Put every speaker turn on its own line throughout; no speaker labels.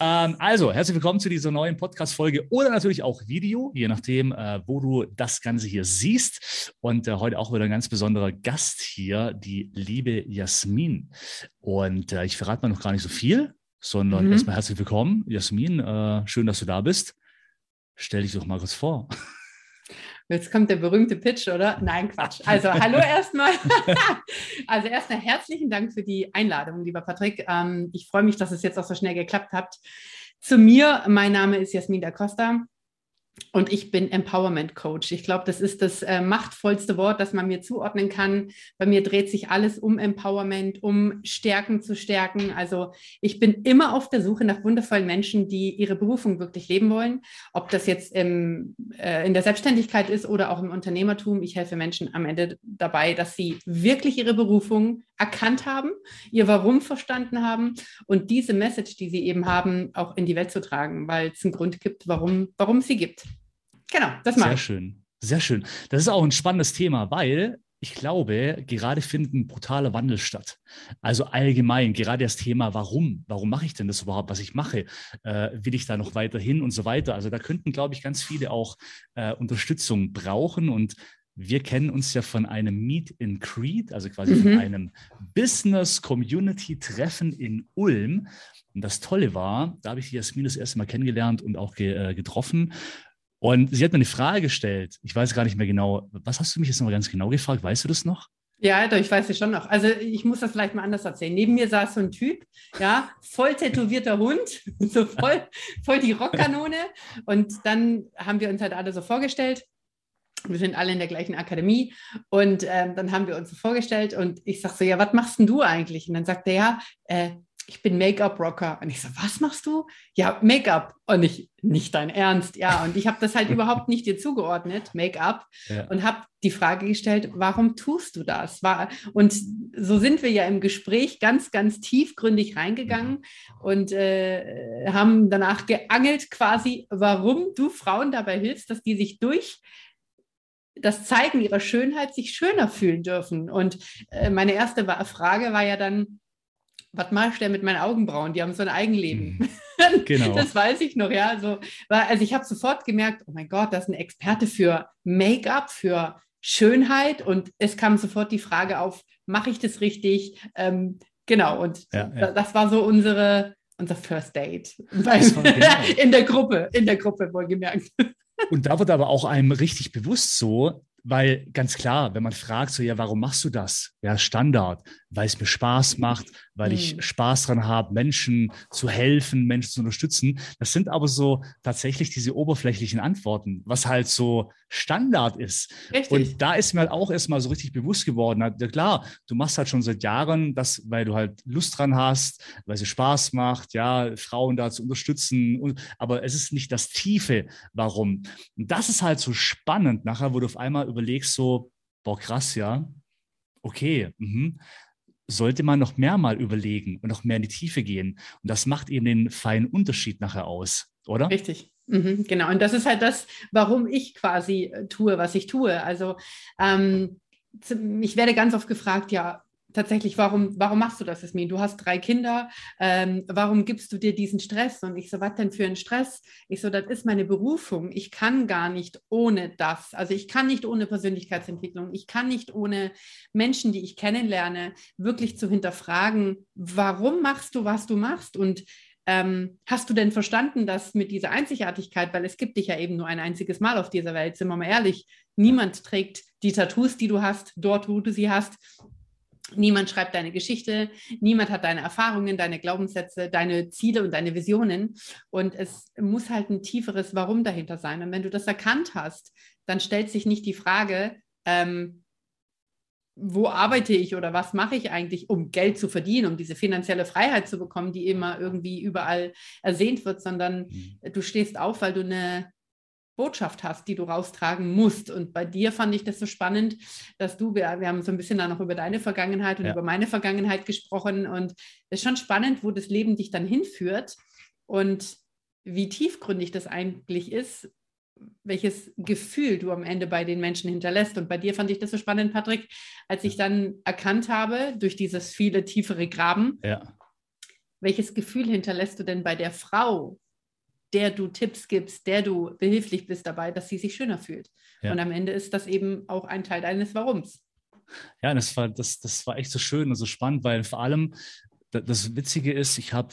Ähm, also, herzlich willkommen zu dieser neuen Podcast-Folge oder natürlich auch Video, je nachdem, äh, wo du das Ganze hier siehst. Und äh, heute auch wieder ein ganz besonderer Gast hier, die liebe Jasmin. Und äh, ich verrate mal noch gar nicht so viel, sondern mhm. erstmal herzlich willkommen. Jasmin, äh, schön, dass du da bist. Stell dich doch mal kurz vor.
Jetzt kommt der berühmte Pitch, oder? Nein, Quatsch. Also hallo erstmal. also erstmal herzlichen Dank für die Einladung, lieber Patrick. Ähm, ich freue mich, dass es jetzt auch so schnell geklappt hat. Zu mir, mein Name ist Jasmin da Costa. Und ich bin Empowerment Coach. Ich glaube, das ist das äh, machtvollste Wort, das man mir zuordnen kann. Bei mir dreht sich alles um Empowerment, um Stärken zu stärken. Also ich bin immer auf der Suche nach wundervollen Menschen, die ihre Berufung wirklich leben wollen. Ob das jetzt im, äh, in der Selbstständigkeit ist oder auch im Unternehmertum. Ich helfe Menschen am Ende dabei, dass sie wirklich ihre Berufung erkannt haben, ihr Warum verstanden haben und diese Message, die sie eben haben, auch in die Welt zu tragen, weil es einen Grund gibt, warum, warum es sie gibt.
Genau, das mache ich. Sehr schön, sehr schön. Das ist auch ein spannendes Thema, weil ich glaube, gerade findet ein brutaler Wandel statt. Also allgemein, gerade das Thema, warum? Warum mache ich denn das überhaupt, was ich mache? Äh, will ich da noch weiterhin und so weiter? Also da könnten, glaube ich, ganz viele auch äh, Unterstützung brauchen. Und wir kennen uns ja von einem Meet in Creed, also quasi mhm. von einem Business-Community-Treffen in Ulm. Und das Tolle war, da habe ich die Jasmin das erste Mal kennengelernt und auch ge äh, getroffen. Und sie hat mir eine Frage gestellt. Ich weiß gar nicht mehr genau. Was hast du mich jetzt noch mal ganz genau gefragt? Weißt du das noch?
Ja, doch, ich weiß es schon noch. Also ich muss das vielleicht mal anders erzählen. Neben mir saß so ein Typ, ja, voll tätowierter Hund, so voll, voll die Rockkanone. Und dann haben wir uns halt alle so vorgestellt. Wir sind alle in der gleichen Akademie und ähm, dann haben wir uns so vorgestellt und ich sage so, ja, was machst denn du eigentlich? Und dann sagt er, ja, äh, ich bin Make-up-Rocker. Und ich so, was machst du? Ja, Make-up. Und ich, nicht dein Ernst. Ja, und ich habe das halt überhaupt nicht dir zugeordnet, Make-up, ja. und habe die Frage gestellt, warum tust du das? War, und so sind wir ja im Gespräch ganz, ganz tiefgründig reingegangen mhm. und äh, haben danach geangelt quasi, warum du Frauen dabei hilfst, dass die sich durch das Zeigen ihrer Schönheit sich schöner fühlen dürfen. Und äh, meine erste Frage war ja dann, was mache ich denn mit meinen Augenbrauen? Die haben so ein Eigenleben. Mhm. Genau. das weiß ich noch, ja. Also, also ich habe sofort gemerkt, oh mein Gott, das ist ein Experte für Make-up, für Schönheit. Und es kam sofort die Frage auf, mache ich das richtig? Ähm, genau, und ja, ja. das war so unsere, unser First Date. Genau. in der Gruppe, in der Gruppe wohlgemerkt.
Und da wird aber auch einem richtig bewusst so, weil ganz klar, wenn man fragt, so ja, warum machst du das? Ja, Standard, weil es mir Spaß macht, weil ich mhm. Spaß dran habe, Menschen zu helfen, Menschen zu unterstützen. Das sind aber so tatsächlich diese oberflächlichen Antworten, was halt so Standard ist. Richtig. Und da ist mir halt auch erstmal so richtig bewusst geworden, ja klar, du machst halt schon seit Jahren das, weil du halt Lust dran hast, weil es Spaß macht, ja, Frauen da zu unterstützen. Und, aber es ist nicht das Tiefe, warum. Und das ist halt so spannend nachher, wo du auf einmal überlegst, so, boah, krass, ja, okay, mhm sollte man noch mehr mal überlegen und noch mehr in die Tiefe gehen. Und das macht eben den feinen Unterschied nachher aus, oder?
Richtig. Mhm, genau. Und das ist halt das, warum ich quasi äh, tue, was ich tue. Also ähm, ich werde ganz oft gefragt, ja, tatsächlich, warum, warum machst du das, Jasmin? Du hast drei Kinder, ähm, warum gibst du dir diesen Stress? Und ich so, was denn für ein Stress? Ich so, das ist meine Berufung. Ich kann gar nicht ohne das. Also ich kann nicht ohne Persönlichkeitsentwicklung. Ich kann nicht ohne Menschen, die ich kennenlerne, wirklich zu hinterfragen, warum machst du, was du machst? Und ähm, hast du denn verstanden, dass mit dieser Einzigartigkeit, weil es gibt dich ja eben nur ein einziges Mal auf dieser Welt, sind wir mal ehrlich, niemand trägt die Tattoos, die du hast, dort, wo du sie hast, Niemand schreibt deine Geschichte, niemand hat deine Erfahrungen, deine Glaubenssätze, deine Ziele und deine Visionen. Und es muss halt ein tieferes Warum dahinter sein. Und wenn du das erkannt hast, dann stellt sich nicht die Frage, ähm, wo arbeite ich oder was mache ich eigentlich, um Geld zu verdienen, um diese finanzielle Freiheit zu bekommen, die immer irgendwie überall ersehnt wird, sondern mhm. du stehst auf, weil du eine Botschaft hast, die du raustragen musst. Und bei dir fand ich das so spannend, dass du, wir, wir haben so ein bisschen dann noch über deine Vergangenheit und ja. über meine Vergangenheit gesprochen. Und es ist schon spannend, wo das Leben dich dann hinführt und wie tiefgründig das eigentlich ist, welches Gefühl du am Ende bei den Menschen hinterlässt. Und bei dir fand ich das so spannend, Patrick, als ich dann erkannt habe, durch dieses viele tiefere Graben, ja. welches Gefühl hinterlässt du denn bei der Frau, der du Tipps gibst, der du behilflich bist dabei, dass sie sich schöner fühlt. Ja. Und am Ende ist das eben auch ein Teil deines Warums.
Ja, das war, das, das war echt so schön und so spannend, weil vor allem das Witzige ist, ich habe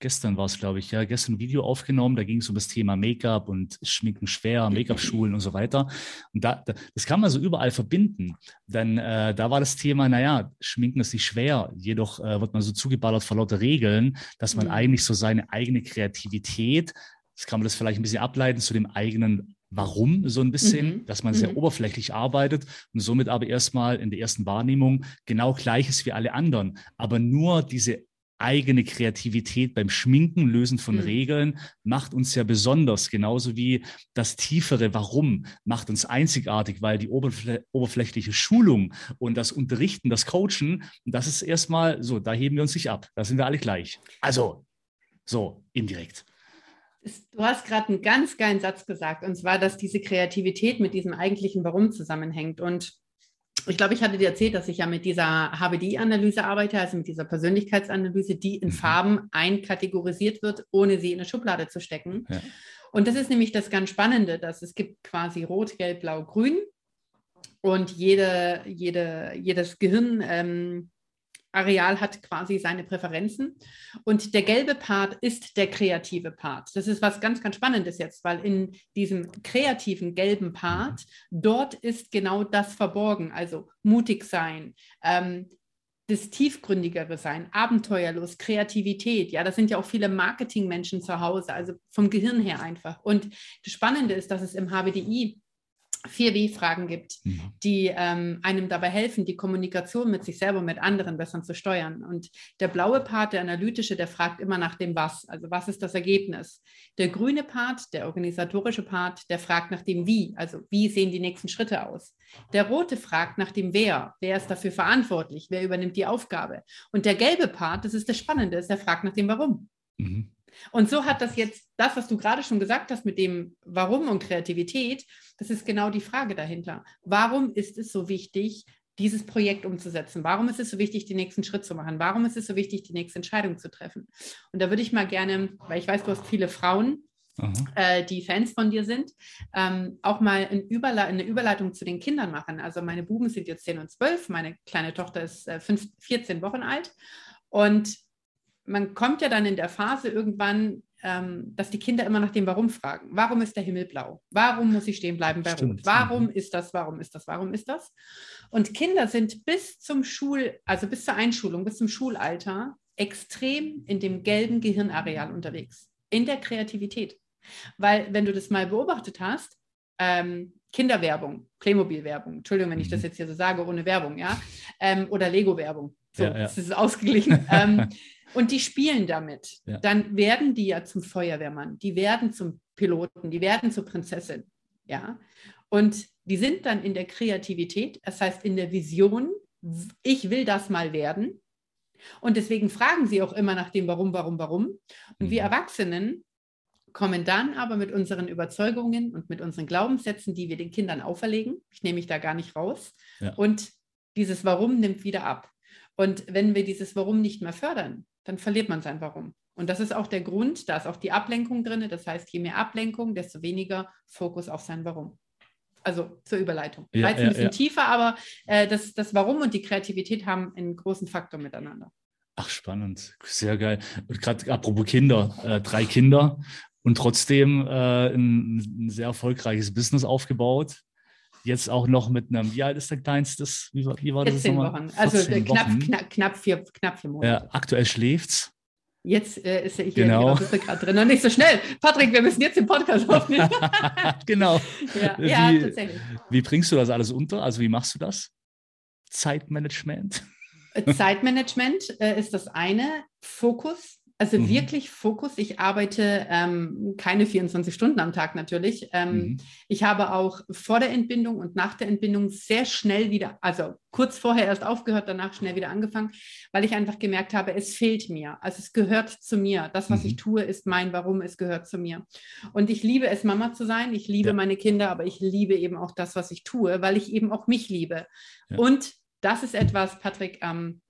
gestern war es, glaube ich, ja, gestern ein Video aufgenommen, da ging es um das Thema Make-up und Schminken schwer, Make-up-Schulen und so weiter. Und da, das kann man so überall verbinden. Denn äh, da war das Thema, naja, Schminken ist nicht schwer, jedoch äh, wird man so zugeballert vor lauter Regeln, dass man mhm. eigentlich so seine eigene Kreativität, das kann man das vielleicht ein bisschen ableiten zu dem eigenen Warum so ein bisschen, mhm. dass man sehr mhm. oberflächlich arbeitet und somit aber erstmal in der ersten Wahrnehmung genau gleich ist wie alle anderen. Aber nur diese eigene Kreativität beim Schminken, Lösen von mhm. Regeln macht uns ja besonders, genauso wie das tiefere Warum macht uns einzigartig, weil die oberflä oberflächliche Schulung und das Unterrichten, das Coachen, das ist erstmal so, da heben wir uns nicht ab, da sind wir alle gleich. Also, so indirekt.
Du hast gerade einen ganz geilen Satz gesagt, und zwar, dass diese Kreativität mit diesem eigentlichen Warum zusammenhängt. Und ich glaube, ich hatte dir erzählt, dass ich ja mit dieser HBDI-Analyse arbeite, also mit dieser Persönlichkeitsanalyse, die in mhm. Farben einkategorisiert wird, ohne sie in eine Schublade zu stecken. Ja. Und das ist nämlich das ganz Spannende, dass es gibt quasi Rot, Gelb, Blau, Grün. Und jede, jede, jedes Gehirn ähm, Areal hat quasi seine Präferenzen. Und der gelbe Part ist der kreative Part. Das ist was ganz, ganz Spannendes jetzt, weil in diesem kreativen gelben Part, dort ist genau das verborgen. Also mutig sein, ähm, das tiefgründigere sein, abenteuerlos, Kreativität. Ja, das sind ja auch viele Marketingmenschen zu Hause, also vom Gehirn her einfach. Und das Spannende ist, dass es im HBDI vier W-Fragen gibt, mhm. die ähm, einem dabei helfen, die Kommunikation mit sich selber und mit anderen besser zu steuern. Und der blaue Part, der analytische, der fragt immer nach dem Was, also was ist das Ergebnis. Der grüne Part, der organisatorische Part, der fragt nach dem Wie, also wie sehen die nächsten Schritte aus. Der rote fragt nach dem Wer, wer ist dafür verantwortlich, wer übernimmt die Aufgabe. Und der gelbe Part, das ist das Spannende, ist der fragt nach dem Warum. Mhm. Und so hat das jetzt, das, was du gerade schon gesagt hast mit dem Warum und Kreativität, das ist genau die Frage dahinter. Warum ist es so wichtig, dieses Projekt umzusetzen? Warum ist es so wichtig, den nächsten Schritt zu machen? Warum ist es so wichtig, die nächste Entscheidung zu treffen? Und da würde ich mal gerne, weil ich weiß, du hast viele Frauen, äh, die Fans von dir sind, ähm, auch mal ein Überle eine Überleitung zu den Kindern machen. Also meine Buben sind jetzt 10 und 12, meine kleine Tochter ist äh, 5, 14 Wochen alt. Und man kommt ja dann in der Phase irgendwann, ähm, dass die Kinder immer nach dem Warum fragen. Warum ist der Himmel blau? Warum muss ich stehen bleiben bei. Rot? Warum ist das? Warum ist das? Warum ist das? Und Kinder sind bis zum Schul, also bis zur Einschulung, bis zum Schulalter extrem in dem gelben Gehirnareal unterwegs, in der Kreativität. Weil, wenn du das mal beobachtet hast, ähm, Kinderwerbung, Playmobil-Werbung, Entschuldigung, wenn ich das mhm. jetzt hier so sage, ohne Werbung, ja, ähm, oder Lego-Werbung. So, ja, ja. das ist ausgeglichen. ähm, und die spielen damit. Ja. Dann werden die ja zum Feuerwehrmann, die werden zum Piloten, die werden zur Prinzessin. Ja. Und die sind dann in der Kreativität, das heißt in der Vision, ich will das mal werden. Und deswegen fragen sie auch immer nach dem Warum, Warum, Warum. Und mhm. wir Erwachsenen kommen dann aber mit unseren Überzeugungen und mit unseren Glaubenssätzen, die wir den Kindern auferlegen, ich nehme mich da gar nicht raus, ja. und dieses Warum nimmt wieder ab. Und wenn wir dieses Warum nicht mehr fördern, dann verliert man sein Warum. Und das ist auch der Grund, da ist auch die Ablenkung drin. Das heißt, je mehr Ablenkung, desto weniger Fokus auf sein Warum. Also zur Überleitung. Ja, ja, ein bisschen ja. tiefer, aber äh, das, das Warum und die Kreativität haben einen großen Faktor miteinander.
Ach, spannend. Sehr geil. Und gerade apropos Kinder, äh, drei Kinder und trotzdem äh, ein, ein, sehr erfolgreiches Business aufgebaut. Jetzt auch noch mit einem, wie alt ist der Kleinste? Wie,
wie war 14 das Wochen. Also knapp, Wochen. Knapp, knapp, vier, knapp vier Monate.
Ja, aktuell schläft's.
Jetzt äh, ist er hier genau. gerade drin. Und nicht so schnell. Patrick, wir müssen jetzt den Podcast aufnehmen.
genau. Ja, wie, ja, tatsächlich. Wie bringst du das alles unter? Also wie machst du das? Zeitmanagement?
Zeitmanagement äh, ist das eine. Fokus also mhm. wirklich Fokus. Ich arbeite ähm, keine 24 Stunden am Tag natürlich. Ähm, mhm. Ich habe auch vor der Entbindung und nach der Entbindung sehr schnell wieder, also kurz vorher erst aufgehört, danach schnell wieder angefangen, weil ich einfach gemerkt habe, es fehlt mir. Also es gehört zu mir. Das, was mhm. ich tue, ist mein Warum, es gehört zu mir. Und ich liebe es, Mama zu sein. Ich liebe ja. meine Kinder, aber ich liebe eben auch das, was ich tue, weil ich eben auch mich liebe. Ja. Und das ist etwas, Patrick, ähm,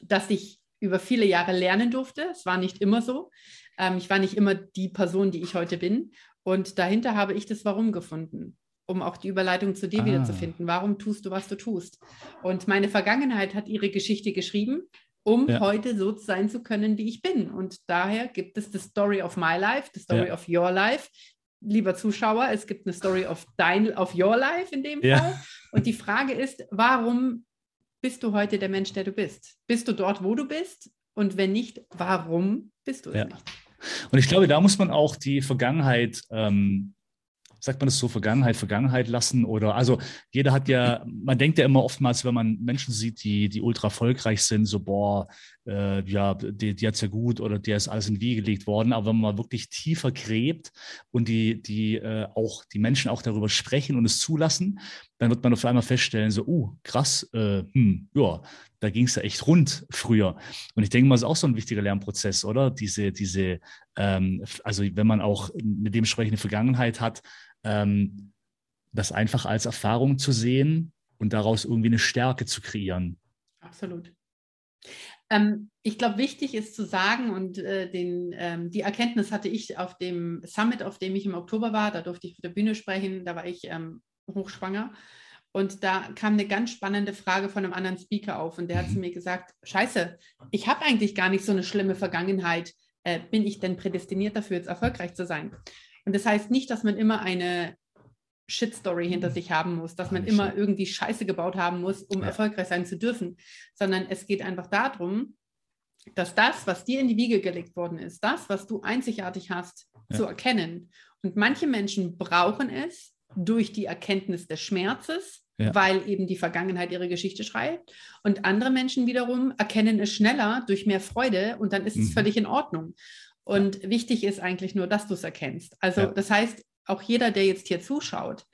das ich über viele Jahre lernen durfte. Es war nicht immer so. Ähm, ich war nicht immer die Person, die ich heute bin. Und dahinter habe ich das Warum gefunden, um auch die Überleitung zu dir ah. wiederzufinden. Warum tust du, was du tust? Und meine Vergangenheit hat ihre Geschichte geschrieben, um ja. heute so sein zu können, wie ich bin. Und daher gibt es the Story of my life, the Story ja. of your life. Lieber Zuschauer, es gibt eine Story of dein, of your life in dem ja. Fall. Und die Frage ist, warum bist du heute der Mensch, der du bist? Bist du dort, wo du bist? Und wenn nicht, warum bist du es nicht?
Und ich glaube, da muss man auch die Vergangenheit, ähm, sagt man das so, Vergangenheit, Vergangenheit lassen oder, also jeder hat ja, man denkt ja immer oftmals, wenn man Menschen sieht, die, die ultra erfolgreich sind, so, boah, äh, ja, die, die hat es ja gut oder der ist alles in die Wiege gelegt worden. Aber wenn man wirklich tiefer gräbt und die, die äh, auch die Menschen auch darüber sprechen und es zulassen, dann wird man auf einmal feststellen, so, uh, krass, äh, hm, ja, da ging es ja echt rund früher. Und ich denke mal, das ist auch so ein wichtiger Lernprozess, oder? Diese, diese, ähm, also wenn man auch eine dementsprechende Vergangenheit hat, ähm, das einfach als Erfahrung zu sehen und daraus irgendwie eine Stärke zu kreieren.
Absolut. Ähm, ich glaube, wichtig ist zu sagen, und äh, den, ähm, die Erkenntnis hatte ich auf dem Summit, auf dem ich im Oktober war, da durfte ich auf der Bühne sprechen, da war ich ähm, hochschwanger. Und da kam eine ganz spannende Frage von einem anderen Speaker auf und der hat zu mir gesagt, scheiße, ich habe eigentlich gar nicht so eine schlimme Vergangenheit. Äh, bin ich denn prädestiniert dafür, jetzt erfolgreich zu sein? Und das heißt nicht, dass man immer eine Shit-Story hinter sich haben muss, dass man immer irgendwie Scheiße gebaut haben muss, um ja. erfolgreich sein zu dürfen, sondern es geht einfach darum, dass das, was dir in die Wiege gelegt worden ist, das, was du einzigartig hast, ja. zu erkennen. Und manche Menschen brauchen es durch die Erkenntnis des Schmerzes, ja. weil eben die Vergangenheit ihre Geschichte schreibt. Und andere Menschen wiederum erkennen es schneller durch mehr Freude und dann ist mhm. es völlig in Ordnung. Und wichtig ist eigentlich nur, dass du es erkennst. Also das heißt, auch jeder, der jetzt hier zuschaut,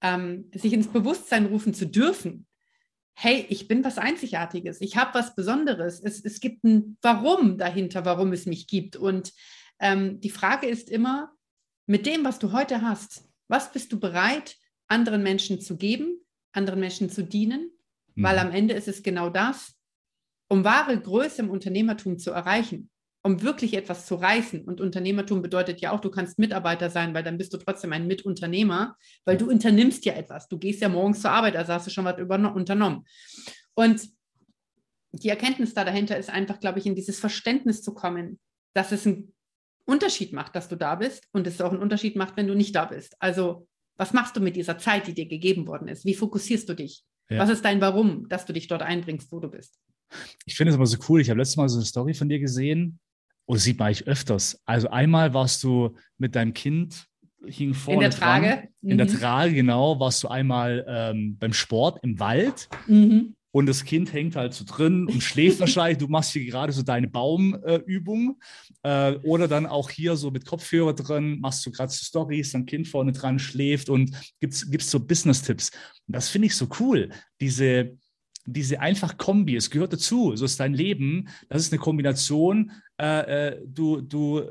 ähm, sich ins Bewusstsein rufen zu dürfen, hey, ich bin was Einzigartiges, ich habe was Besonderes, es, es gibt ein Warum dahinter, warum es mich gibt. Und ähm, die Frage ist immer, mit dem, was du heute hast, was bist du bereit, anderen Menschen zu geben, anderen Menschen zu dienen? Mhm. Weil am Ende ist es genau das, um wahre Größe im Unternehmertum zu erreichen, um wirklich etwas zu reißen. Und Unternehmertum bedeutet ja auch, du kannst Mitarbeiter sein, weil dann bist du trotzdem ein Mitunternehmer, weil du unternimmst ja etwas. Du gehst ja morgens zur Arbeit, also hast du schon was unternommen. Und die Erkenntnis da dahinter ist einfach, glaube ich, in dieses Verständnis zu kommen, dass es einen Unterschied macht, dass du da bist und es auch einen Unterschied macht, wenn du nicht da bist. Also, was machst du mit dieser Zeit, die dir gegeben worden ist? Wie fokussierst du dich? Ja. Was ist dein Warum, dass du dich dort einbringst, wo du bist?
Ich finde es aber so cool. Ich habe letztes Mal so eine Story von dir gesehen, oder sieht man eigentlich öfters. Also einmal warst du mit deinem Kind hing vorne
in der Trage. Dran,
mhm. In der mhm. Trage, genau, warst du einmal ähm, beim Sport im Wald. Mhm. Und das Kind hängt halt so drin und schläft wahrscheinlich. Du machst hier gerade so deine Baumübung. Äh, äh, oder dann auch hier so mit Kopfhörer drin, machst du gerade so Stories, dein Kind vorne dran schläft und gibst, gibst so Business-Tipps. Und das finde ich so cool. Diese, diese einfach Kombi, es gehört dazu, so ist dein Leben, das ist eine Kombination, äh, äh, du, du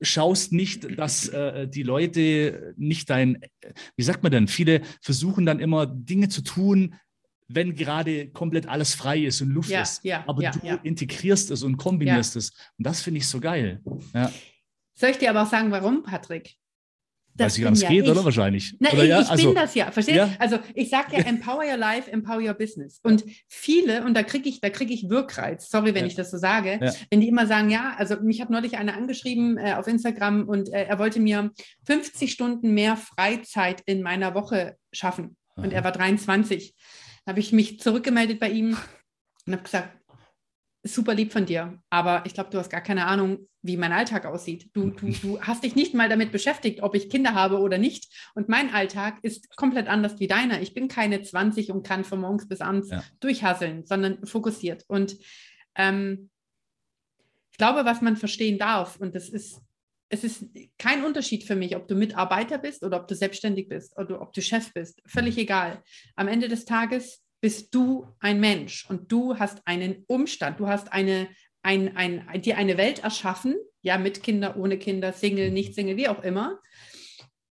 schaust nicht, dass äh, die Leute nicht dein, wie sagt man denn, viele versuchen dann immer Dinge zu tun, wenn gerade komplett alles frei ist und Luft ja, ist. Ja, aber ja, du integrierst es und kombinierst es. Und das finde ich so geil.
Soll ich dir aber auch sagen, warum, Patrick?
Das Weil es ja geht, ich. oder wahrscheinlich?
Na,
oder
ich, ja? ich also, bin das ja, verstehst du? Ja? Also ich sage ja, empower your life, empower your business. Und viele, und da kriege ich, da kriege ich Wirkreiz, sorry, wenn ich das so sage, wenn die immer sagen, ja, also mich hat neulich einer angeschrieben äh, auf Instagram und äh, er wollte mir 50 Stunden mehr Freizeit in meiner Woche schaffen. Aha. Und er war 23. Habe ich mich zurückgemeldet bei ihm und habe gesagt, super lieb von dir, aber ich glaube, du hast gar keine Ahnung, wie mein Alltag aussieht. Du, du, du hast dich nicht mal damit beschäftigt, ob ich Kinder habe oder nicht. Und mein Alltag ist komplett anders wie deiner. Ich bin keine 20 und kann von morgens bis abends ja. durchhasseln, sondern fokussiert. Und ähm, ich glaube, was man verstehen darf, und das ist, es ist kein Unterschied für mich, ob du Mitarbeiter bist oder ob du selbstständig bist oder ob du Chef bist. Völlig egal. Am Ende des Tages bist du ein Mensch und du hast einen Umstand, du hast eine, ein, ein, dir eine Welt erschaffen, ja, mit Kinder, ohne Kinder, Single, nicht Single, wie auch immer.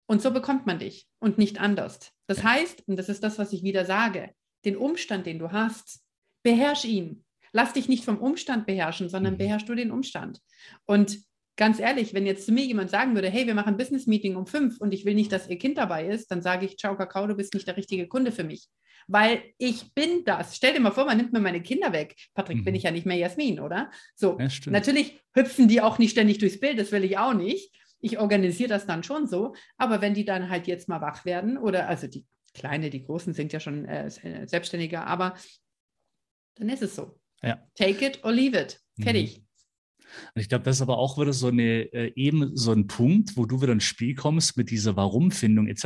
Und so bekommt man dich und nicht anders. Das heißt, und das ist das, was ich wieder sage, den Umstand, den du hast, beherrsch ihn. lass dich nicht vom Umstand beherrschen, sondern mhm. beherrschst du den Umstand. Und ganz ehrlich, wenn jetzt zu mir jemand sagen würde, hey, wir machen ein Business-Meeting um fünf und ich will nicht, dass ihr Kind dabei ist, dann sage ich, ciao Kakao, du bist nicht der richtige Kunde für mich. Weil ich bin das. Stell dir mal vor, man nimmt mir meine Kinder weg. Patrick, mhm. bin ich ja nicht mehr Jasmin, oder? So, ja, natürlich hüpfen die auch nicht ständig durchs Bild, das will ich auch nicht. Ich organisiere das dann schon so. Aber wenn die dann halt jetzt mal wach werden, oder also die Kleine, die Großen sind ja schon äh, äh Selbstständiger, aber dann ist es so. Ja. Take it or leave it. Fertig. Mhm.
Und ich glaube, das ist aber auch wieder so eine, äh, eben so ein Punkt, wo du wieder ins Spiel kommst mit dieser Warum-Findung etc.,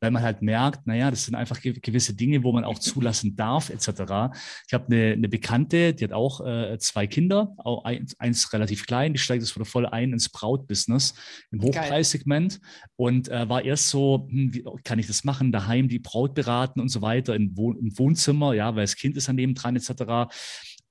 weil man halt merkt, naja, das sind einfach gewisse Dinge, wo man auch zulassen darf etc. Ich habe eine, eine Bekannte, die hat auch äh, zwei Kinder, auch eins, eins, relativ klein, die steigt jetzt wieder voll ein ins Brautbusiness im Hochpreissegment und äh, war erst so, hm, wie kann ich das machen, daheim die Braut beraten und so weiter im, Wohn im Wohnzimmer, ja, weil das Kind ist an dem dran etc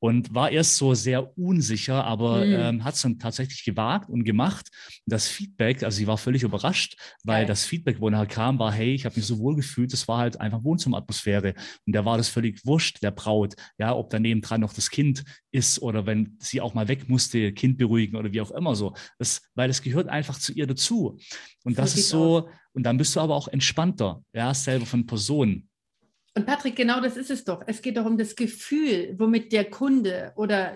und war erst so sehr unsicher, aber mhm. ähm, hat es dann tatsächlich gewagt und gemacht. Das Feedback, also sie war völlig überrascht, weil Geil. das Feedback, wo nachher kam, war, hey, ich habe mich so wohl gefühlt, das war halt einfach Wohnzimmeratmosphäre. Und da war das völlig wurscht, der Braut, ja, ob daneben dran noch das Kind ist oder wenn sie auch mal weg musste, Kind beruhigen oder wie auch immer so. Das, weil es gehört einfach zu ihr dazu. Und das, das ist so, aus. und dann bist du aber auch entspannter, ja, selber von Personen.
Und Patrick, genau das ist es doch. Es geht doch um das Gefühl, womit der Kunde oder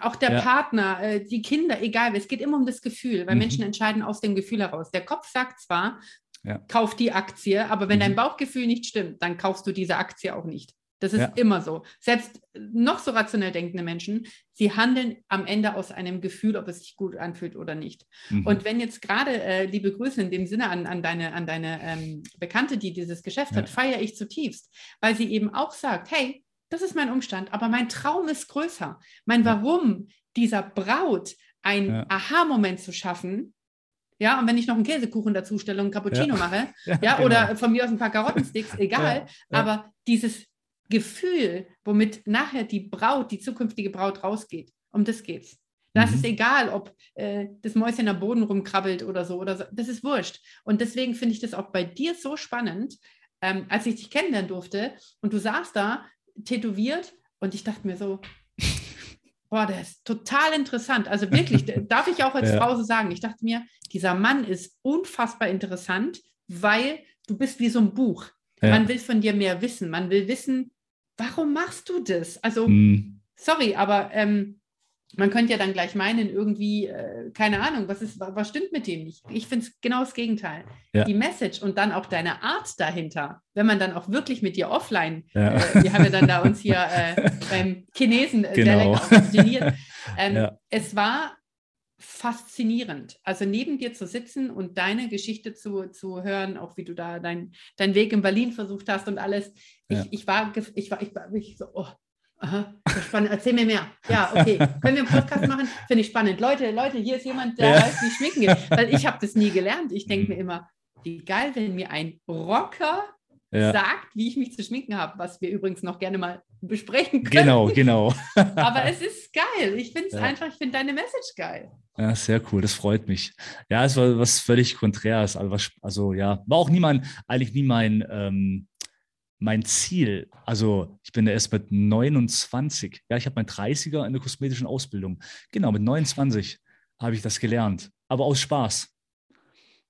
auch der ja. Partner, äh, die Kinder, egal, es geht immer um das Gefühl, weil mhm. Menschen entscheiden aus dem Gefühl heraus. Der Kopf sagt zwar, ja. kauf die Aktie, aber wenn mhm. dein Bauchgefühl nicht stimmt, dann kaufst du diese Aktie auch nicht. Das ist ja. immer so. Selbst noch so rationell denkende Menschen, sie handeln am Ende aus einem Gefühl, ob es sich gut anfühlt oder nicht. Mhm. Und wenn jetzt gerade, äh, liebe Grüße in dem Sinne an, an deine, an deine ähm, Bekannte, die dieses Geschäft ja. hat, feiere ich zutiefst, weil sie eben auch sagt, hey, das ist mein Umstand, aber mein Traum ist größer. Mein Warum dieser Braut ein ja. Aha-Moment zu schaffen, ja, und wenn ich noch einen Käsekuchen dazu stelle und einen Cappuccino ja. mache, ja, ja genau. oder von mir aus ein paar Karottensticks, egal, aber dieses Gefühl, womit nachher die Braut, die zukünftige Braut rausgeht. Um das geht's. Das mhm. ist egal, ob äh, das Mäuschen am Boden rumkrabbelt oder so oder so. Das ist wurscht. Und deswegen finde ich das auch bei dir so spannend, ähm, als ich dich kennenlernen durfte und du saßt da tätowiert und ich dachte mir so, boah, der ist total interessant. Also wirklich, darf ich auch als ja. Frau so sagen, ich dachte mir, dieser Mann ist unfassbar interessant, weil du bist wie so ein Buch. Ja. Man will von dir mehr wissen. Man will wissen, warum machst du das? Also, mhm. sorry, aber ähm, man könnte ja dann gleich meinen, irgendwie, äh, keine Ahnung, was, ist, was stimmt mit dem nicht? Ich finde es genau das Gegenteil. Ja. Die Message und dann auch deine Art dahinter, wenn man dann auch wirklich mit dir offline, ja. äh, wir haben ja dann da uns hier äh, beim Chinesen äh, genau. trainiert. Ähm, ja. Es war faszinierend. Also neben dir zu sitzen und deine Geschichte zu, zu hören, auch wie du da deinen dein Weg in Berlin versucht hast und alles. Ich, ja. ich war, ich war, ich war ich so, oh, aha, spannend, erzähl mir mehr. Ja, okay. Können wir einen Podcast machen? Finde ich spannend. Leute, Leute, hier ist jemand, der ja. weiß, wie schminken geht. Weil ich habe das nie gelernt. Ich denke mhm. mir immer, wie geil, wenn mir ein Rocker ja. sagt, wie ich mich zu schminken habe, was wir übrigens noch gerne mal besprechen können.
Genau, genau.
Aber es ist geil. Ich finde es ja. einfach, ich finde deine Message geil.
Ja, sehr cool, das freut mich. Ja, es war was völlig Konträres. Also, also ja, war auch nie mein, eigentlich nie mein, ähm, mein Ziel. Also ich bin erst mit 29. Ja, ich habe mein 30er in der kosmetischen Ausbildung. Genau, mit 29 habe ich das gelernt. Aber aus Spaß.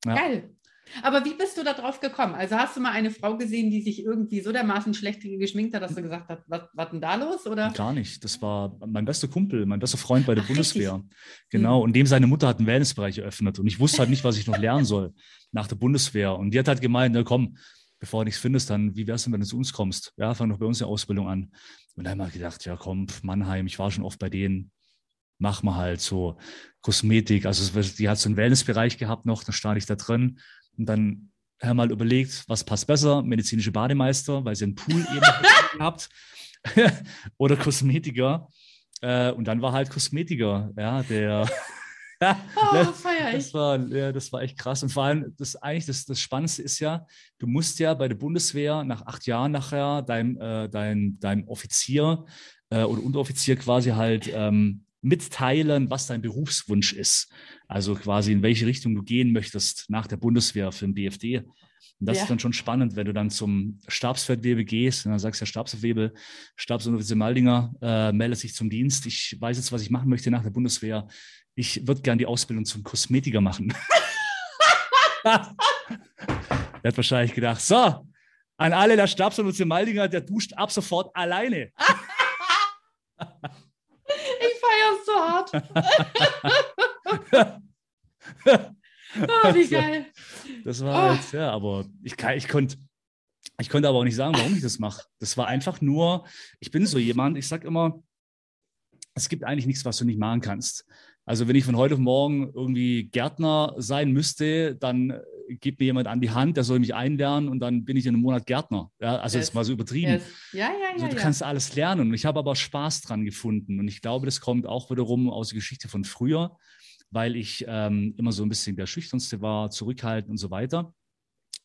Ja. Geil. Aber wie bist du da drauf gekommen? Also hast du mal eine Frau gesehen, die sich irgendwie so dermaßen schlecht geschminkt hat, dass du gesagt hast, was, was denn da los? Oder?
Gar nicht. Das war mein bester Kumpel, mein bester Freund bei der Ach, Bundeswehr. Richtig? Genau. Und dem seine Mutter hat einen Wellnessbereich eröffnet. Und ich wusste halt nicht, was ich noch lernen soll nach der Bundeswehr. Und die hat halt gemeint, na komm, bevor du nichts findest, dann wie wär's denn, wenn du zu uns kommst? Ja, fang doch bei uns eine Ausbildung an. Und dann haben wir gedacht, ja komm, Mannheim, ich war schon oft bei denen, mach mal halt so Kosmetik. Also die hat so einen Wellnessbereich gehabt noch, da stand ich da drin und dann haben wir mal überlegt, was passt besser, medizinische Bademeister, weil sie einen Pool eben gehabt, oder Kosmetiker. Äh, und dann war halt Kosmetiker, ja, der.
oh, das,
das, war, ja, das war echt krass. Und vor allem, das eigentlich das, das Spannendste ist ja, du musst ja bei der Bundeswehr nach acht Jahren nachher deinem, äh, dein, deinem Offizier äh, oder Unteroffizier quasi halt ähm, mitteilen, was dein Berufswunsch ist. Also quasi in welche Richtung du gehen möchtest nach der Bundeswehr für den BFD. Und das ja. ist dann schon spannend, wenn du dann zum Stabsfeldwebel gehst und dann sagst du, ja, Stabsfeldwebel, Stabsunteroffizier Maldinger, äh, melde sich zum Dienst. Ich weiß jetzt, was ich machen möchte nach der Bundeswehr. Ich würde gern die Ausbildung zum Kosmetiker machen. der hat wahrscheinlich gedacht, so, an alle der Stabsunteroffizier Maldinger, der duscht ab sofort alleine.
ich feiere so hart. oh, wie geil.
Das war oh. jetzt, ja, aber ich, ich konnte ich konnte aber auch nicht sagen, warum ich das mache. Das war einfach nur, ich bin so jemand, ich sage immer, es gibt eigentlich nichts, was du nicht machen kannst. Also wenn ich von heute auf morgen irgendwie Gärtner sein müsste, dann gibt mir jemand an die Hand, der soll mich einlernen und dann bin ich in einem Monat Gärtner. Ja, also yes. ist mal so übertrieben. Yes.
Ja, ja, ja.
Also, du
ja.
kannst alles lernen. Und ich habe aber Spaß dran gefunden. Und ich glaube, das kommt auch wiederum aus der Geschichte von früher, weil ich ähm, immer so ein bisschen der Schüchternste war, zurückhaltend und so weiter.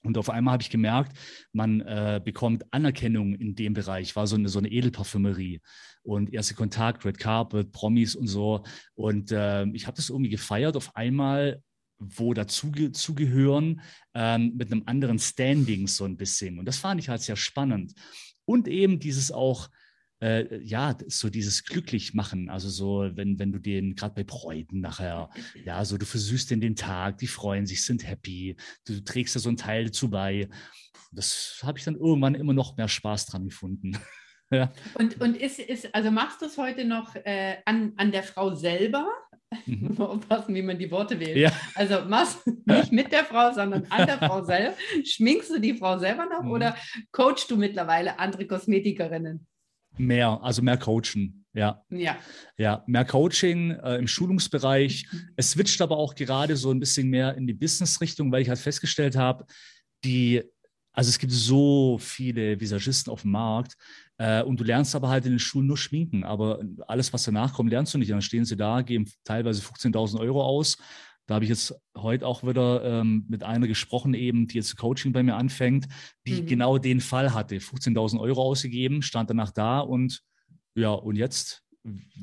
Und auf einmal habe ich gemerkt, man äh, bekommt Anerkennung in dem Bereich, war so eine, so eine Edelparfümerie und erste Kontakt, Red Carpet, Promis und so. Und äh, ich habe das irgendwie gefeiert, auf einmal wo dazu zugehören, ähm, mit einem anderen Standing so ein bisschen. Und das fand ich halt sehr spannend. Und eben dieses auch, äh, ja, so dieses glücklich machen. Also so, wenn, wenn du den, gerade bei Bräuten nachher, ja, so du versüßt in den Tag, die freuen sich, sind happy, du trägst da so einen Teil dazu bei. Das habe ich dann irgendwann immer noch mehr Spaß dran gefunden.
ja. Und, und ist, ist, also machst du es heute noch äh, an, an der Frau selber? Mhm. Aufpassen, wie man die Worte wählt. Ja. Also machst nicht mit der Frau, sondern an der Frau selber. Schminkst du die Frau selber noch mhm. oder coachst du mittlerweile andere Kosmetikerinnen?
Mehr, also mehr Coachen, ja.
Ja.
Ja, mehr Coaching äh, im Schulungsbereich. Mhm. Es switcht aber auch gerade so ein bisschen mehr in die Business-Richtung, weil ich halt festgestellt habe, die, also es gibt so viele Visagisten auf dem Markt äh, und du lernst aber halt in den Schulen nur schminken, aber alles, was danach kommt, lernst du nicht. Dann stehen sie da, geben teilweise 15.000 Euro aus da habe ich jetzt heute auch wieder ähm, mit einer gesprochen, eben, die jetzt Coaching bei mir anfängt, die mhm. genau den Fall hatte. 15.000 Euro ausgegeben, stand danach da und ja, und jetzt?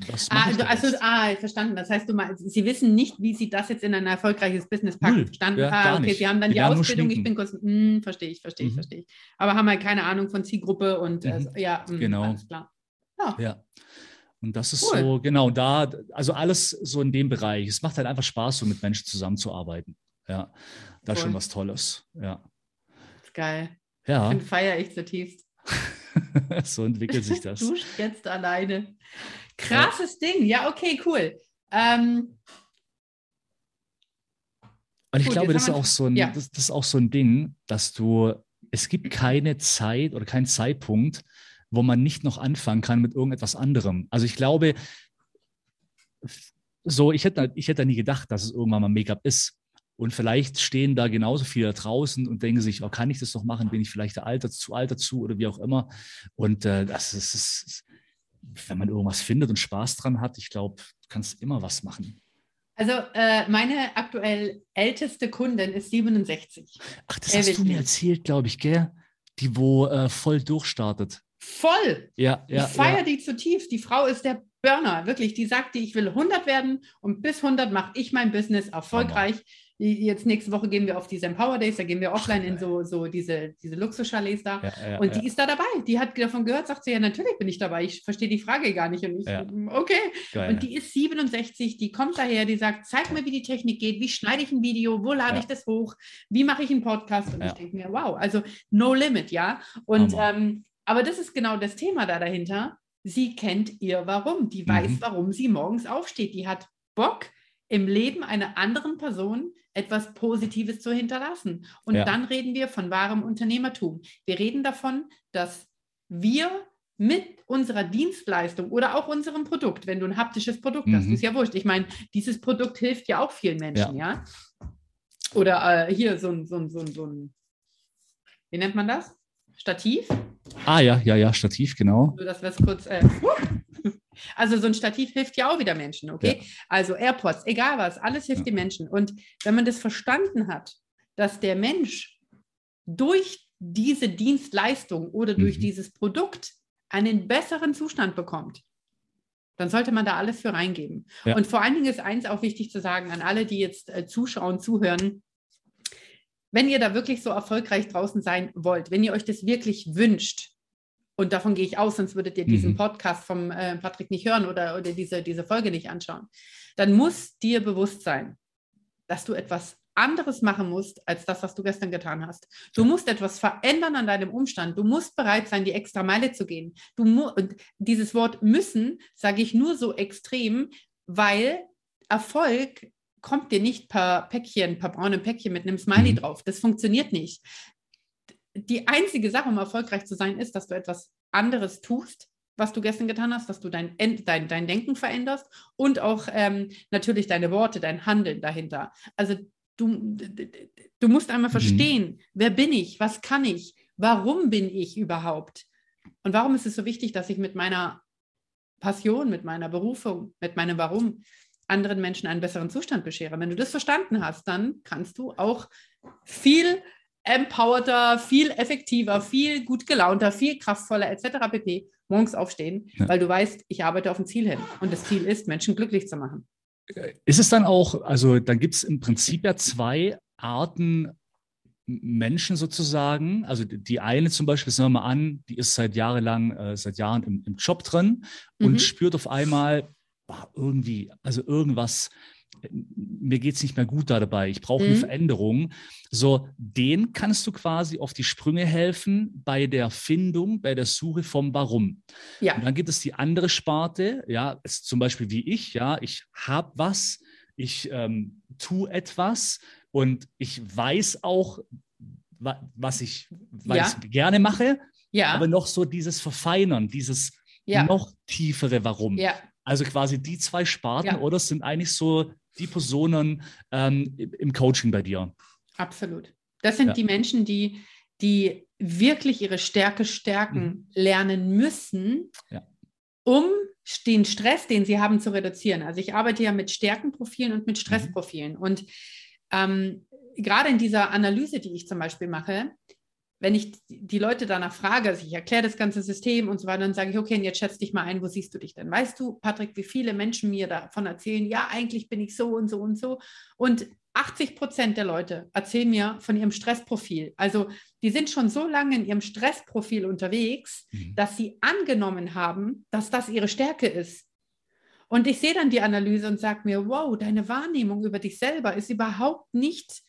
Was ah, also, also ah, verstanden. Das heißt, du meinst, Sie wissen nicht, wie Sie das jetzt in ein erfolgreiches Business packen. Verstanden? Ja, ah, okay, Sie haben dann die, die Ausbildung, ich bin kurz, hm, verstehe ich, verstehe ich, mhm. verstehe ich. Aber haben halt keine Ahnung von Zielgruppe und äh, mhm. äh, ja,
mh, genau. alles klar. Ja. ja. Und das ist cool. so, genau, da, also alles so in dem Bereich. Es macht halt einfach Spaß, so mit Menschen zusammenzuarbeiten. Ja, das cool. ist schon was Tolles. Ja.
Geil.
Ja.
Den feiere ich zutiefst.
so entwickelt sich das.
Du jetzt alleine. Krasses ja. Ding. Ja, okay, cool. Ähm,
und ich Gut, glaube, das ist, auch so ein, ja. das, das ist auch so ein Ding, dass du, es gibt keine Zeit oder keinen Zeitpunkt, wo man nicht noch anfangen kann mit irgendetwas anderem. Also ich glaube, so, ich hätte, ich hätte nie gedacht, dass es irgendwann mal Make-up ist. Und vielleicht stehen da genauso viele draußen und denken sich, oh, kann ich das noch machen? Bin ich vielleicht der Alter, zu alt dazu oder wie auch immer? Und äh, das ist, ist, wenn man irgendwas findet und Spaß dran hat, ich glaube, du kannst immer was machen.
Also äh, meine aktuell älteste Kundin ist 67.
Ach, das hast du mir erzählt, glaube ich, gell? Die, wo äh, voll durchstartet.
Voll.
Ja, ja.
Ich feiere
ja.
die zutiefst. Die Frau ist der Burner, wirklich. Die sagt, ich will 100 werden und bis 100 mache ich mein Business erfolgreich. Hammer. Jetzt nächste Woche gehen wir auf diese Empower Days, da gehen wir offline in so, so diese, diese Luxuschalets da. Ja, ja, und die ist da dabei. Die hat davon gehört, sagt sie, ja, natürlich bin ich dabei. Ich verstehe die Frage gar nicht. Und ich, okay. Geil. Und die ist 67, die kommt daher, die sagt, zeig mir, wie die Technik geht, wie schneide ich ein Video, wo lade ich das hoch, wie mache ich einen Podcast? Und ich denke mir, wow, also no limit, ja. Und ähm, aber das ist genau das Thema da dahinter. Sie kennt ihr Warum. Die mhm. weiß, warum sie morgens aufsteht. Die hat Bock, im Leben einer anderen Person etwas Positives zu hinterlassen. Und ja. dann reden wir von wahrem Unternehmertum. Wir reden davon, dass wir mit unserer Dienstleistung oder auch unserem Produkt, wenn du ein haptisches Produkt mhm. hast, ist ja wurscht. Ich meine, dieses Produkt hilft ja auch vielen Menschen, ja. ja? Oder äh, hier so ein, so ein, so ein, so ein, wie nennt man das? Stativ?
Ah ja, ja, ja, Stativ, genau.
So, dass wir es kurz. Äh, also so ein Stativ hilft ja auch wieder Menschen, okay? Ja. Also AirPods, egal was, alles hilft ja. den Menschen. Und wenn man das verstanden hat, dass der Mensch durch diese Dienstleistung oder durch mhm. dieses Produkt einen besseren Zustand bekommt, dann sollte man da alles für reingeben. Ja. Und vor allen Dingen ist eins auch wichtig zu sagen an alle, die jetzt äh, zuschauen, zuhören. Wenn ihr da wirklich so erfolgreich draußen sein wollt, wenn ihr euch das wirklich wünscht, und davon gehe ich aus, sonst würdet ihr diesen mhm. Podcast vom äh, Patrick nicht hören oder, oder diese, diese Folge nicht anschauen, dann muss dir bewusst sein, dass du etwas anderes machen musst als das, was du gestern getan hast. Du musst etwas verändern an deinem Umstand. Du musst bereit sein, die extra Meile zu gehen. Du und dieses Wort müssen sage ich nur so extrem, weil Erfolg kommt dir nicht per Päckchen, per braune Päckchen mit einem Smiley mhm. drauf. Das funktioniert nicht. Die einzige Sache, um erfolgreich zu sein, ist, dass du etwas anderes tust, was du gestern getan hast, dass du dein, dein, dein Denken veränderst und auch ähm, natürlich deine Worte, dein Handeln dahinter. Also du, du musst einmal mhm. verstehen, mhm. wer bin ich, was kann ich, warum bin ich überhaupt und warum ist es so wichtig, dass ich mit meiner Passion, mit meiner Berufung, mit meinem Warum anderen Menschen einen besseren Zustand beschere. Wenn du das verstanden hast, dann kannst du auch viel empowerter, viel effektiver, viel gut gelaunter, viel kraftvoller etc. pp. morgens aufstehen, ja. weil du weißt, ich arbeite auf ein Ziel hin. Und das Ziel ist, Menschen glücklich zu machen.
Ist es dann auch, also dann gibt es im Prinzip ja zwei Arten Menschen sozusagen. Also die eine zum Beispiel, sagen wir mal an, die ist seit jahrelang, äh, seit Jahren im, im Job drin und mhm. spürt auf einmal boah, irgendwie, also irgendwas mir geht es nicht mehr gut da dabei, ich brauche mhm. eine Veränderung. So, den kannst du quasi auf die Sprünge helfen bei der Findung, bei der Suche vom Warum. Ja. Und dann gibt es die andere Sparte, ja, zum Beispiel wie ich, ja, ich habe was, ich ähm, tue etwas und ich weiß auch, was ich, was ja. gerne mache, ja. aber noch so dieses Verfeinern, dieses ja. noch tiefere Warum. Ja. Also quasi die zwei Sparten, ja. oder sind eigentlich so die Personen ähm, im Coaching bei dir?
Absolut. Das sind ja. die Menschen, die, die wirklich ihre Stärke stärken mhm. lernen müssen, ja. um den Stress, den sie haben, zu reduzieren. Also ich arbeite ja mit Stärkenprofilen und mit mhm. Stressprofilen. Mhm. Und ähm, gerade in dieser Analyse, die ich zum Beispiel mache, wenn ich die Leute danach frage, also ich erkläre das ganze System und so weiter, dann sage ich, okay, jetzt schätze dich mal ein, wo siehst du dich denn? Weißt du, Patrick, wie viele Menschen mir davon erzählen, ja, eigentlich bin ich so und so und so. Und 80 Prozent der Leute erzählen mir von ihrem Stressprofil. Also die sind schon so lange in ihrem Stressprofil unterwegs, mhm. dass sie angenommen haben, dass das ihre Stärke ist. Und ich sehe dann die Analyse und sage mir, wow, deine Wahrnehmung über dich selber ist überhaupt nicht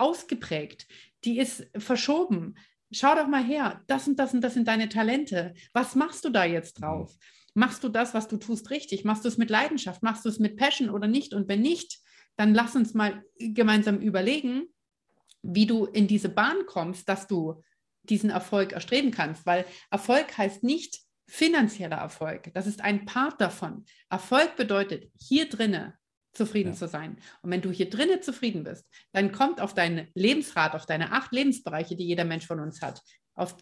ausgeprägt die ist verschoben. Schau doch mal her, das und das und das sind deine Talente. Was machst du da jetzt mhm. drauf? Machst du das, was du tust, richtig? Machst du es mit Leidenschaft? Machst du es mit Passion oder nicht? Und wenn nicht, dann lass uns mal gemeinsam überlegen, wie du in diese Bahn kommst, dass du diesen Erfolg erstreben kannst. Weil Erfolg heißt nicht finanzieller Erfolg. Das ist ein Part davon. Erfolg bedeutet hier drinne zufrieden ja. zu sein. Und wenn du hier drinnen zufrieden bist, dann kommt auf dein Lebensrad, auf deine acht Lebensbereiche, die jeder Mensch von uns hat, auf,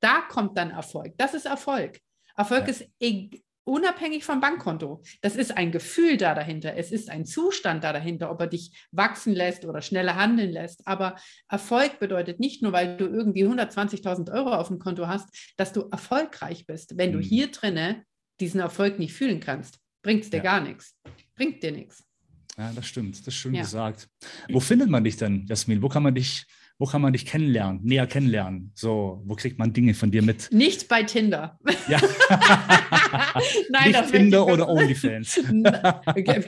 da kommt dann Erfolg. Das ist Erfolg. Erfolg ja. ist e unabhängig vom Bankkonto. Das ist ein Gefühl da dahinter. Es ist ein Zustand da dahinter, ob er dich wachsen lässt oder schneller handeln lässt. Aber Erfolg bedeutet nicht nur, weil du irgendwie 120.000 Euro auf dem Konto hast, dass du erfolgreich bist. Wenn mhm. du hier drinne diesen Erfolg nicht fühlen kannst, bringt es dir ja. gar nichts. Bringt dir nichts.
Ja, das stimmt. Das ist schön ja. gesagt. Wo findet man dich denn, Jasmin? Wo kann man dich, wo kann man dich kennenlernen, näher kennenlernen? So, wo kriegt man Dinge von dir mit?
Nicht bei Tinder. Ja.
Nein, Nicht Tinder oder OnlyFans.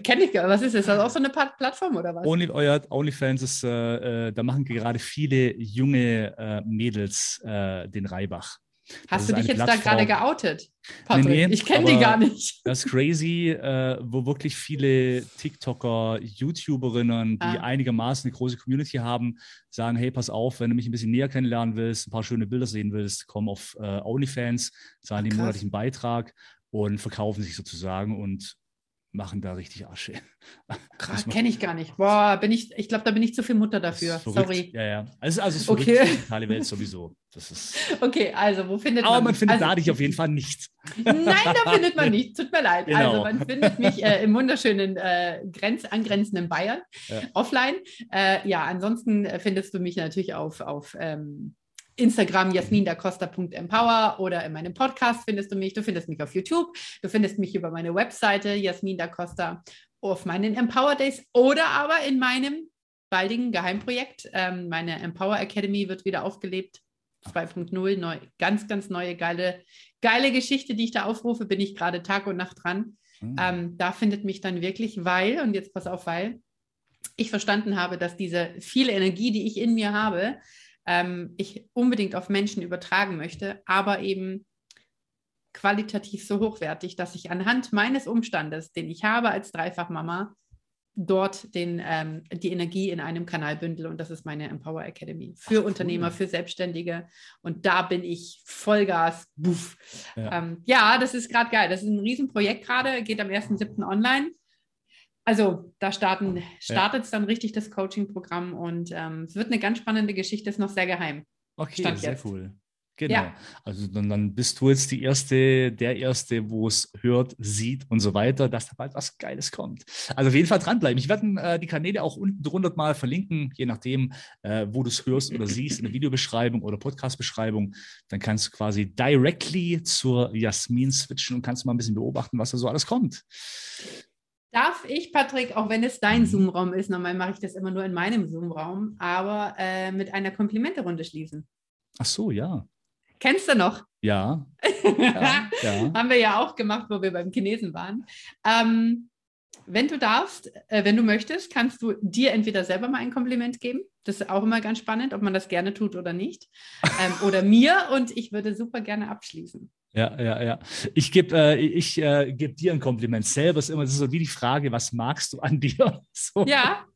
Kenne ich Was ist das? Ist das auch so eine Plattform oder was?
Only, euer OnlyFans ist, äh, äh, da machen gerade viele junge äh, Mädels äh, den Reibach.
Hast du dich jetzt Plattform. da gerade geoutet? Patrick? Nee, nee, ich kenne die gar nicht.
Das ist crazy, äh, wo wirklich viele TikToker, YouTuberinnen, die ah. einigermaßen eine große Community haben, sagen: Hey, pass auf, wenn du mich ein bisschen näher kennenlernen willst, ein paar schöne Bilder sehen willst, komm auf äh, OnlyFans, zahlen den monatlichen Beitrag und verkaufen sich sozusagen. Und machen da richtig Asche.
Krass, kenne ich gar nicht. Boah, bin ich, ich glaube, da bin ich zu viel Mutter dafür. Sorry.
Ja, ja. Also, also es ist
okay.
die digitale Welt sowieso. Das ist
okay, also wo findet
Aber
man
Aber man findet
also,
da dich auf jeden Fall nicht.
Nein, da findet man nicht. Tut mir leid. Genau. Also man findet mich äh, im wunderschönen äh, Grenz, angrenzenden Bayern, ja. offline. Äh, ja, ansonsten findest du mich natürlich auf, auf ähm, Instagram jasmindacosta.empower oder in meinem Podcast findest du mich. Du findest mich auf YouTube. Du findest mich über meine Webseite Jasmin da Costa auf meinen Empower Days oder aber in meinem baldigen Geheimprojekt. Ähm, meine Empower Academy wird wieder aufgelebt. 2.0, neu, ganz, ganz neue, geile, geile Geschichte, die ich da aufrufe, bin ich gerade Tag und Nacht dran. Mhm. Ähm, da findet mich dann wirklich, weil, und jetzt pass auf, weil ich verstanden habe, dass diese viele Energie, die ich in mir habe, ähm, ich unbedingt auf Menschen übertragen möchte, aber eben qualitativ so hochwertig, dass ich anhand meines Umstandes, den ich habe als Dreifachmama, dort den, ähm, die Energie in einem Kanal bündel und das ist meine Empower Academy für Ach, Unternehmer, cool. für Selbstständige und da bin ich Vollgas. Buff. Ja. Ähm, ja, das ist gerade geil. Das ist ein Riesenprojekt gerade, geht am 1.7. online. Also da starten, startet es dann richtig das Coaching-Programm und ähm, es wird eine ganz spannende Geschichte, ist noch sehr geheim.
Okay, Stand sehr jetzt. cool. Genau. Ja. Also dann, dann, bist du jetzt die erste, der erste, wo es hört, sieht und so weiter, dass da bald was Geiles kommt. Also auf jeden Fall dranbleiben. Ich werde äh, die Kanäle auch unten drunter mal verlinken, je nachdem, äh, wo du es hörst oder siehst, in der Videobeschreibung oder Podcast-Beschreibung. Dann kannst du quasi directly zur Jasmin switchen und kannst mal ein bisschen beobachten, was da so alles kommt.
Darf ich, Patrick, auch wenn es dein. Zoom-Raum ist, normal mache ich das immer nur in meinem Zoom-Raum, aber äh, mit einer Komplimente-Runde schließen?
Ach so, ja.
Kennst du noch?
Ja.
ja, ja. Haben wir ja auch gemacht, wo wir beim Chinesen waren. Ähm, wenn du darfst, äh, wenn du möchtest, kannst du dir entweder selber mal ein Kompliment geben. Das ist auch immer ganz spannend, ob man das gerne tut oder nicht. Ähm, oder mir und ich würde super gerne abschließen.
Ja, ja, ja. Ich gebe äh, ich, äh, geb dir ein Kompliment. Selber ist immer das ist so wie die Frage, was magst du an dir? So.
Ja.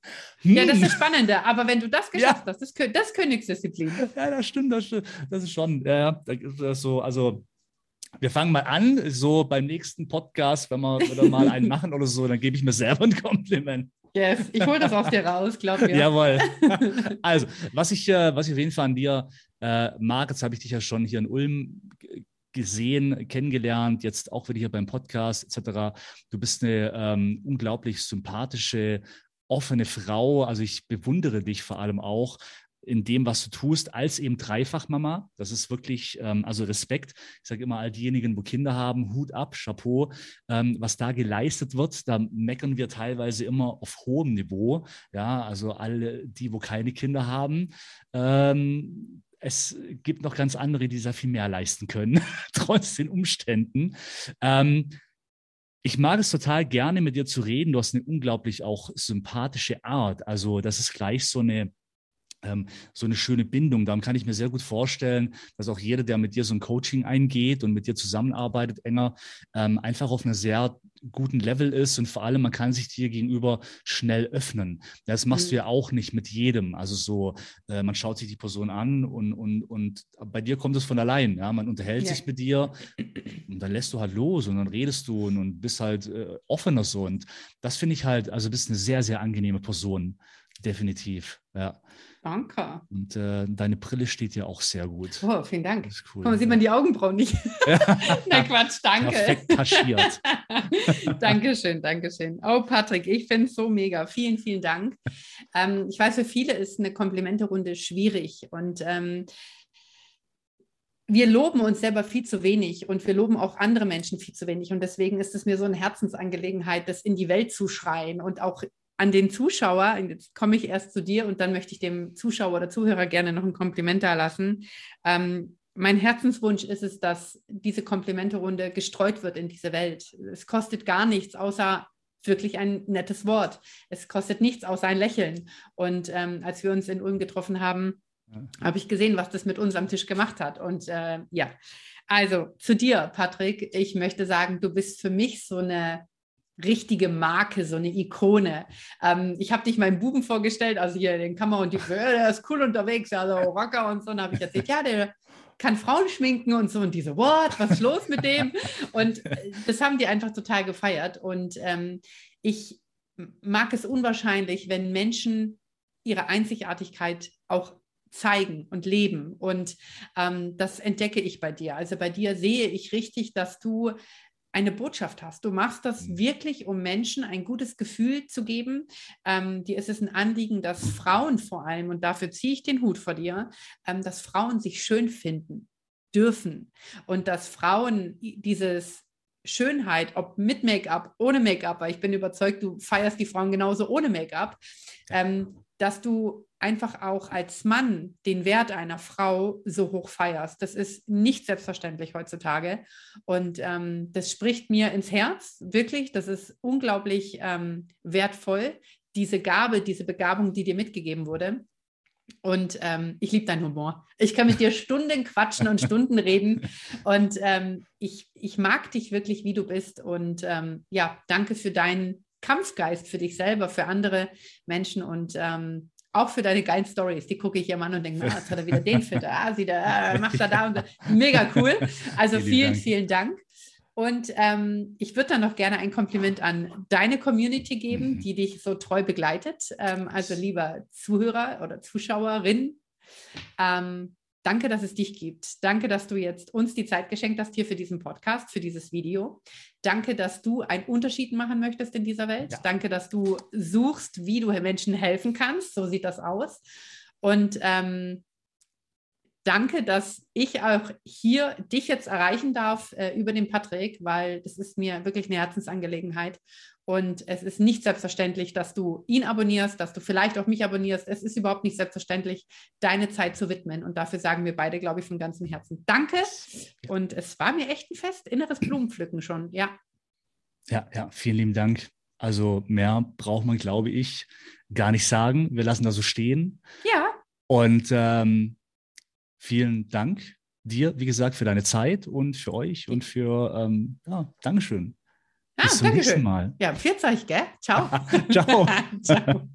Hm. ja, das ist spannender. Aber wenn du das geschafft ja. hast, das, das ist Königsdisziplin.
Ja, das stimmt, das, stimmt, das ist schon. Ja, das so, also wir fangen mal an, so beim nächsten Podcast, wenn wir, wir mal einen machen oder so, dann gebe ich mir selber ein Kompliment.
Yes, ich hole das aus dir raus, glaub mir.
Jawohl. Also, was ich, äh, was ich auf jeden Fall an dir äh, mag, jetzt habe ich dich ja schon hier in Ulm gesehen, kennengelernt, jetzt auch wieder hier beim Podcast etc. Du bist eine ähm, unglaublich sympathische, offene Frau. Also ich bewundere dich vor allem auch in dem, was du tust, als eben Dreifachmama. Das ist wirklich, ähm, also Respekt. Ich sage immer, all diejenigen, wo Kinder haben, Hut ab, Chapeau. Ähm, was da geleistet wird, da meckern wir teilweise immer auf hohem Niveau. Ja, also alle, die, wo keine Kinder haben. Ähm, es gibt noch ganz andere, die sehr viel mehr leisten können, trotz den Umständen. Ähm, ich mag es total gerne, mit dir zu reden. Du hast eine unglaublich auch sympathische Art. Also, das ist gleich so eine ähm, so eine schöne Bindung. Darum kann ich mir sehr gut vorstellen, dass auch jeder, der mit dir so ein Coaching eingeht und mit dir zusammenarbeitet, enger, ähm, einfach auf einem sehr guten Level ist und vor allem, man kann sich dir gegenüber schnell öffnen. Das machst mhm. du ja auch nicht mit jedem. Also so, äh, man schaut sich die Person an und, und, und bei dir kommt es von allein. Ja? Man unterhält ja. sich mit dir und dann lässt du halt los und dann redest du und, und bist halt äh, offener so. Und das finde ich halt, also bist eine sehr, sehr angenehme Person. Definitiv, ja.
Danke.
Und äh, deine Brille steht ja auch sehr gut.
Oh, vielen Dank. Das ist cool. Komm, sieht man die Augenbrauen nicht. Na Quatsch, danke.
Perfekt kaschiert.
Dankeschön, Dankeschön. Oh, Patrick, ich finde es so mega. Vielen, vielen Dank. Ähm, ich weiß, für viele ist eine Komplimenterunde schwierig und ähm, wir loben uns selber viel zu wenig und wir loben auch andere Menschen viel zu wenig. Und deswegen ist es mir so eine Herzensangelegenheit, das in die Welt zu schreien und auch an den Zuschauer, jetzt komme ich erst zu dir und dann möchte ich dem Zuschauer oder Zuhörer gerne noch ein Kompliment da lassen. Ähm, mein Herzenswunsch ist es, dass diese Komplimente-Runde gestreut wird in diese Welt. Es kostet gar nichts, außer wirklich ein nettes Wort. Es kostet nichts außer ein Lächeln. Und ähm, als wir uns in Ulm getroffen haben, ja. habe ich gesehen, was das mit uns am Tisch gemacht hat. Und äh, ja, also zu dir, Patrick. Ich möchte sagen, du bist für mich so eine richtige Marke, so eine Ikone. Ähm, ich habe dich meinem Buben vorgestellt, also hier den Kammer und die, äh, der ist cool unterwegs, also Rocker und so. Und habe ich erzählt, ja, der kann Frauen schminken und so. Und diese, what, was ist los mit dem? Und äh, das haben die einfach total gefeiert. Und ähm, ich mag es unwahrscheinlich, wenn Menschen ihre Einzigartigkeit auch zeigen und leben. Und ähm, das entdecke ich bei dir. Also bei dir sehe ich richtig, dass du eine Botschaft hast. Du machst das mhm. wirklich, um Menschen ein gutes Gefühl zu geben. Ähm, dir ist es ein Anliegen, dass Frauen vor allem, und dafür ziehe ich den Hut vor dir, ähm, dass Frauen sich schön finden dürfen und dass Frauen dieses Schönheit, ob mit Make-up, ohne Make-up, weil ich bin überzeugt, du feierst die Frauen genauso ohne Make-up, ähm, dass du einfach auch als Mann den Wert einer Frau so hoch feierst. Das ist nicht selbstverständlich heutzutage. Und ähm, das spricht mir ins Herz, wirklich. Das ist unglaublich ähm, wertvoll, diese Gabe, diese Begabung, die dir mitgegeben wurde. Und ähm, ich liebe deinen Humor. Ich kann mit dir Stunden quatschen und Stunden reden. Und ähm, ich, ich mag dich wirklich, wie du bist. Und ähm, ja, danke für deinen Kampfgeist, für dich selber, für andere Menschen und ähm, auch für deine geilen Stories. Die gucke ich ja mal an und denke, ah, jetzt hat er wieder den Fit, ah, sieht er, ah, macht er da und da. Mega cool. Also vielen, vielen Dank. Vielen Dank. Und ähm, ich würde dann noch gerne ein Kompliment an deine Community geben, mhm. die dich so treu begleitet. Ähm, also lieber Zuhörer oder Zuschauerin, ähm, danke, dass es dich gibt. Danke, dass du jetzt uns die Zeit geschenkt hast hier für diesen Podcast, für dieses Video. Danke, dass du einen Unterschied machen möchtest in dieser Welt. Ja. Danke, dass du suchst, wie du Menschen helfen kannst. So sieht das aus. Und ähm, danke, dass ich auch hier dich jetzt erreichen darf äh, über den Patrick, weil das ist mir wirklich eine Herzensangelegenheit. Und es ist nicht selbstverständlich, dass du ihn abonnierst, dass du vielleicht auch mich abonnierst. Es ist überhaupt nicht selbstverständlich, deine Zeit zu widmen. Und dafür sagen wir beide, glaube ich, von ganzem Herzen Danke. Und es war mir echt ein Fest, inneres Blumenpflücken schon, ja.
Ja, ja, vielen lieben Dank. Also mehr braucht man, glaube ich, gar nicht sagen. Wir lassen das so stehen.
Ja.
Und ähm, vielen Dank dir, wie gesagt, für deine Zeit und für euch und für, ähm, ja, Dankeschön.
Ah, Bis zum nächsten Mal. Ja, 40, gell? Ciao.
Ciao. Ciao.